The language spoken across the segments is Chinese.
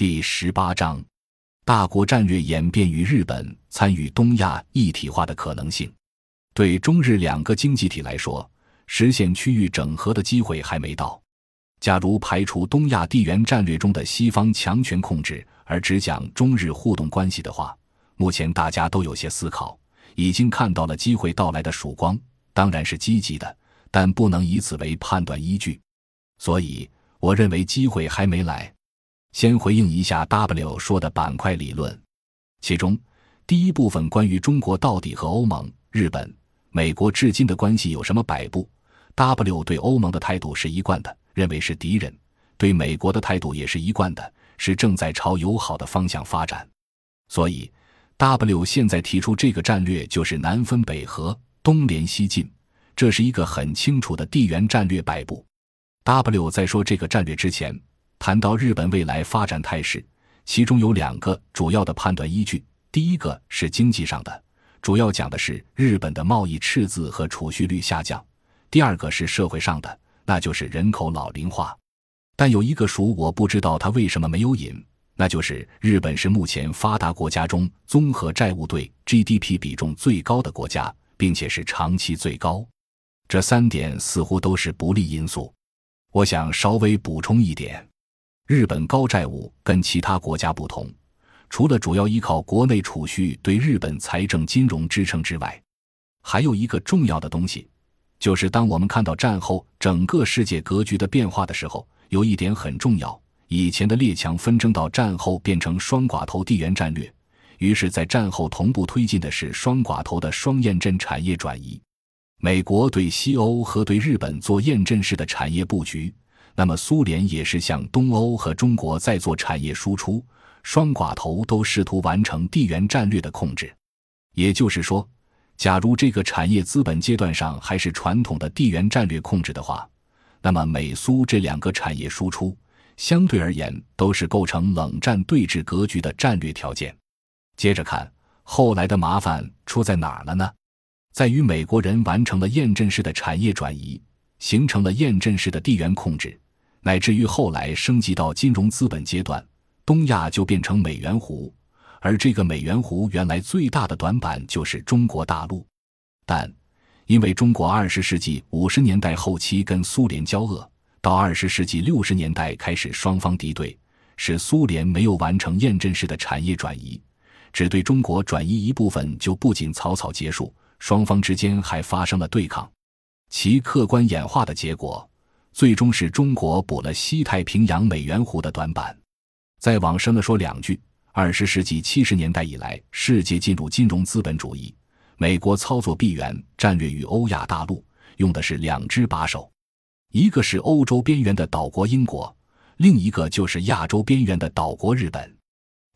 第十八章：大国战略演变与日本参与东亚一体化的可能性。对中日两个经济体来说，实现区域整合的机会还没到。假如排除东亚地缘战略中的西方强权控制，而只讲中日互动关系的话，目前大家都有些思考，已经看到了机会到来的曙光，当然是积极的，但不能以此为判断依据。所以，我认为机会还没来。先回应一下 W 说的板块理论，其中第一部分关于中国到底和欧盟、日本、美国至今的关系有什么摆布？W 对欧盟的态度是一贯的。认为是敌人，对美国的态度也是一贯的，是正在朝友好的方向发展。所以，W 现在提出这个战略就是南分北合、东联西进，这是一个很清楚的地缘战略摆布。W 在说这个战略之前，谈到日本未来发展态势，其中有两个主要的判断依据：第一个是经济上的，主要讲的是日本的贸易赤字和储蓄率下降；第二个是社会上的。那就是人口老龄化，但有一个数我不知道他为什么没有引，那就是日本是目前发达国家中综合债务对 GDP 比重最高的国家，并且是长期最高。这三点似乎都是不利因素。我想稍微补充一点：日本高债务跟其他国家不同，除了主要依靠国内储蓄对日本财政金融支撑之外，还有一个重要的东西。就是当我们看到战后整个世界格局的变化的时候，有一点很重要：以前的列强纷争到战后变成双寡头地缘战略，于是，在战后同步推进的是双寡头的双验证产业转移。美国对西欧和对日本做验证式的产业布局，那么苏联也是向东欧和中国在做产业输出。双寡头都试图完成地缘战略的控制，也就是说。假如这个产业资本阶段上还是传统的地缘战略控制的话，那么美苏这两个产业输出相对而言都是构成冷战对峙格局的战略条件。接着看后来的麻烦出在哪儿了呢？在于美国人完成了验证式的产业转移，形成了验证式的地缘控制，乃至于后来升级到金融资本阶段，东亚就变成美元湖。而这个美元湖原来最大的短板就是中国大陆，但因为中国二十世纪五十年代后期跟苏联交恶，到二十世纪六十年代开始双方敌对，使苏联没有完成验证式的产业转移，只对中国转移一部分就不仅草草结束，双方之间还发生了对抗，其客观演化的结果，最终是中国补了西太平洋美元湖的短板。再往深了说两句。二十世纪七十年代以来，世界进入金融资本主义。美国操作闭源战略与欧亚大陆用的是两只把手，一个是欧洲边缘的岛国英国，另一个就是亚洲边缘的岛国日本。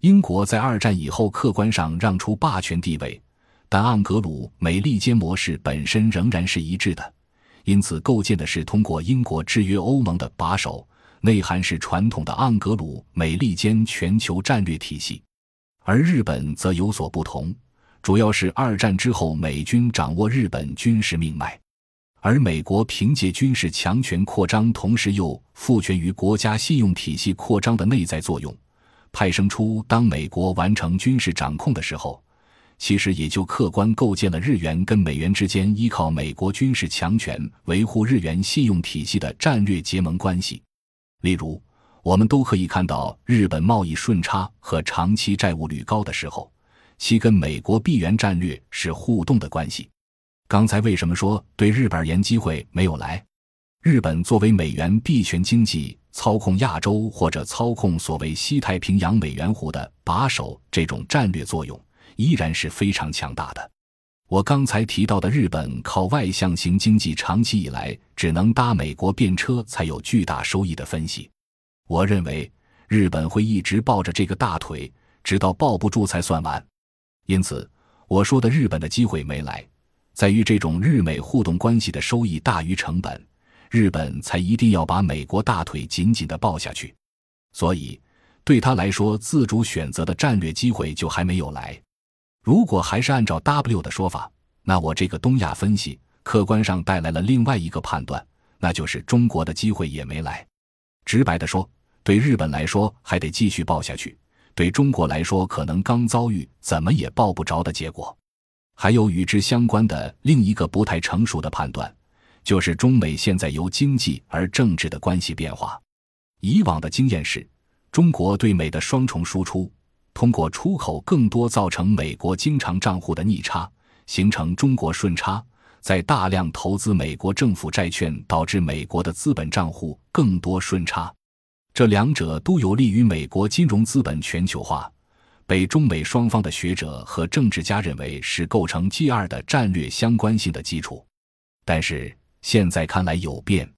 英国在二战以后客观上让出霸权地位，但盎格鲁美利坚模式本身仍然是一致的，因此构建的是通过英国制约欧盟的把手。内涵是传统的盎格鲁美利坚全球战略体系，而日本则有所不同，主要是二战之后美军掌握日本军事命脉，而美国凭借军事强权扩张，同时又赋权于国家信用体系扩张的内在作用，派生出当美国完成军事掌控的时候，其实也就客观构建了日元跟美元之间依靠美国军事强权维护日元信用体系的战略结盟关系。例如，我们都可以看到，日本贸易顺差和长期债务率高的时候，其跟美国闭源战略是互动的关系。刚才为什么说对日本而言机会没有来？日本作为美元币权经济操控亚洲或者操控所谓西太平洋美元湖的把手，这种战略作用依然是非常强大的。我刚才提到的日本靠外向型经济长期以来只能搭美国便车才有巨大收益的分析，我认为日本会一直抱着这个大腿，直到抱不住才算完。因此，我说的日本的机会没来，在于这种日美互动关系的收益大于成本，日本才一定要把美国大腿紧紧的抱下去。所以，对他来说，自主选择的战略机会就还没有来。如果还是按照 W 的说法，那我这个东亚分析客观上带来了另外一个判断，那就是中国的机会也没来。直白的说，对日本来说还得继续抱下去，对中国来说可能刚遭遇怎么也抱不着的结果。还有与之相关的另一个不太成熟的判断，就是中美现在由经济而政治的关系变化。以往的经验是，中国对美的双重输出，通过出口更多造成美国经常账户的逆差，形成中国顺差；在大量投资美国政府债券，导致美国的资本账户更多顺差。这两者都有利于美国金融资本全球化。被中美双方的学者和政治家认为是构成 G 二的战略相关性的基础，但是现在看来有变，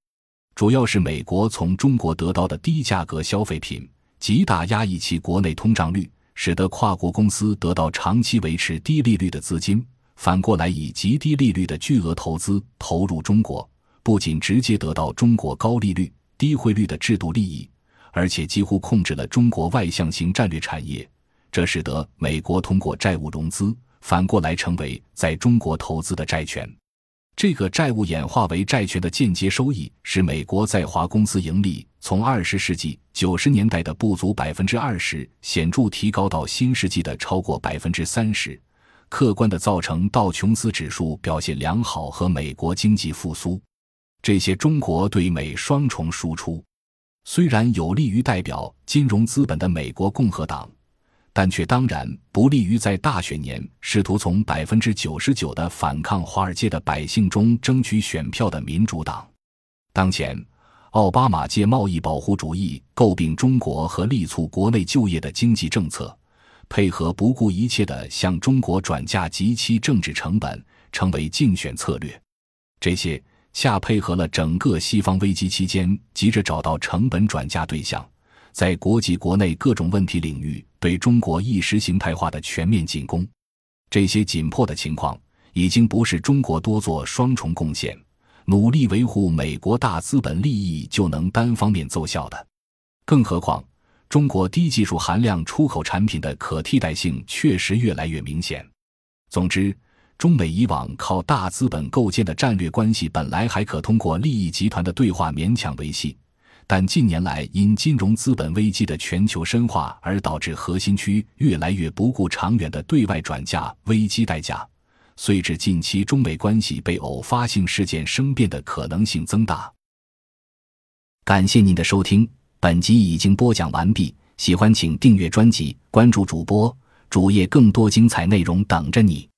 主要是美国从中国得到的低价格消费品，极大压抑其国内通胀率，使得跨国公司得到长期维持低利率的资金，反过来以极低利率的巨额投资投入中国，不仅直接得到中国高利率、低汇率的制度利益，而且几乎控制了中国外向型战略产业。这使得美国通过债务融资，反过来成为在中国投资的债权。这个债务演化为债权的间接收益，使美国在华公司盈利从二十世纪九十年代的不足百分之二十，显著提高到新世纪的超过百分之三十，客观的造成道琼斯指数表现良好和美国经济复苏。这些中国对美双重输出，虽然有利于代表金融资本的美国共和党。但却当然不利于在大选年试图从百分之九十九的反抗华尔街的百姓中争取选票的民主党。当前，奥巴马借贸易保护主义诟病中国和力促国内就业的经济政策，配合不顾一切的向中国转嫁极其政治成本，成为竞选策略。这些恰配合了整个西方危机期间急着找到成本转嫁对象。在国际国内各种问题领域对中国意识形态化的全面进攻，这些紧迫的情况已经不是中国多做双重贡献、努力维护美国大资本利益就能单方面奏效的。更何况，中国低技术含量出口产品的可替代性确实越来越明显。总之，中美以往靠大资本构建的战略关系本来还可通过利益集团的对话勉强维系。但近年来，因金融资本危机的全球深化而导致核心区越来越不顾长远的对外转嫁危机代价，遂至近期中美关系被偶发性事件生变的可能性增大。感谢您的收听，本集已经播讲完毕。喜欢请订阅专辑，关注主播主页，更多精彩内容等着你。